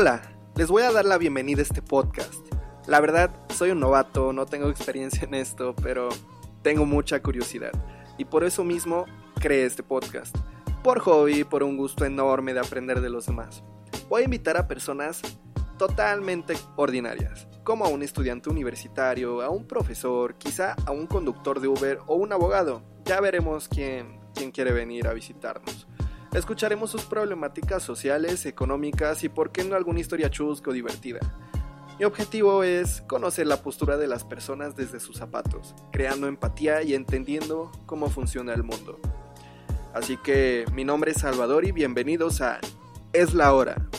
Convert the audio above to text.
Hola, les voy a dar la bienvenida a este podcast. La verdad, soy un novato, no tengo experiencia en esto, pero tengo mucha curiosidad. Y por eso mismo creé este podcast. Por hobby, por un gusto enorme de aprender de los demás. Voy a invitar a personas totalmente ordinarias, como a un estudiante universitario, a un profesor, quizá a un conductor de Uber o un abogado. Ya veremos quién, quién quiere venir a visitarnos. Escucharemos sus problemáticas sociales, económicas y por qué no alguna historia chusca o divertida. Mi objetivo es conocer la postura de las personas desde sus zapatos, creando empatía y entendiendo cómo funciona el mundo. Así que mi nombre es Salvador y bienvenidos a Es la hora.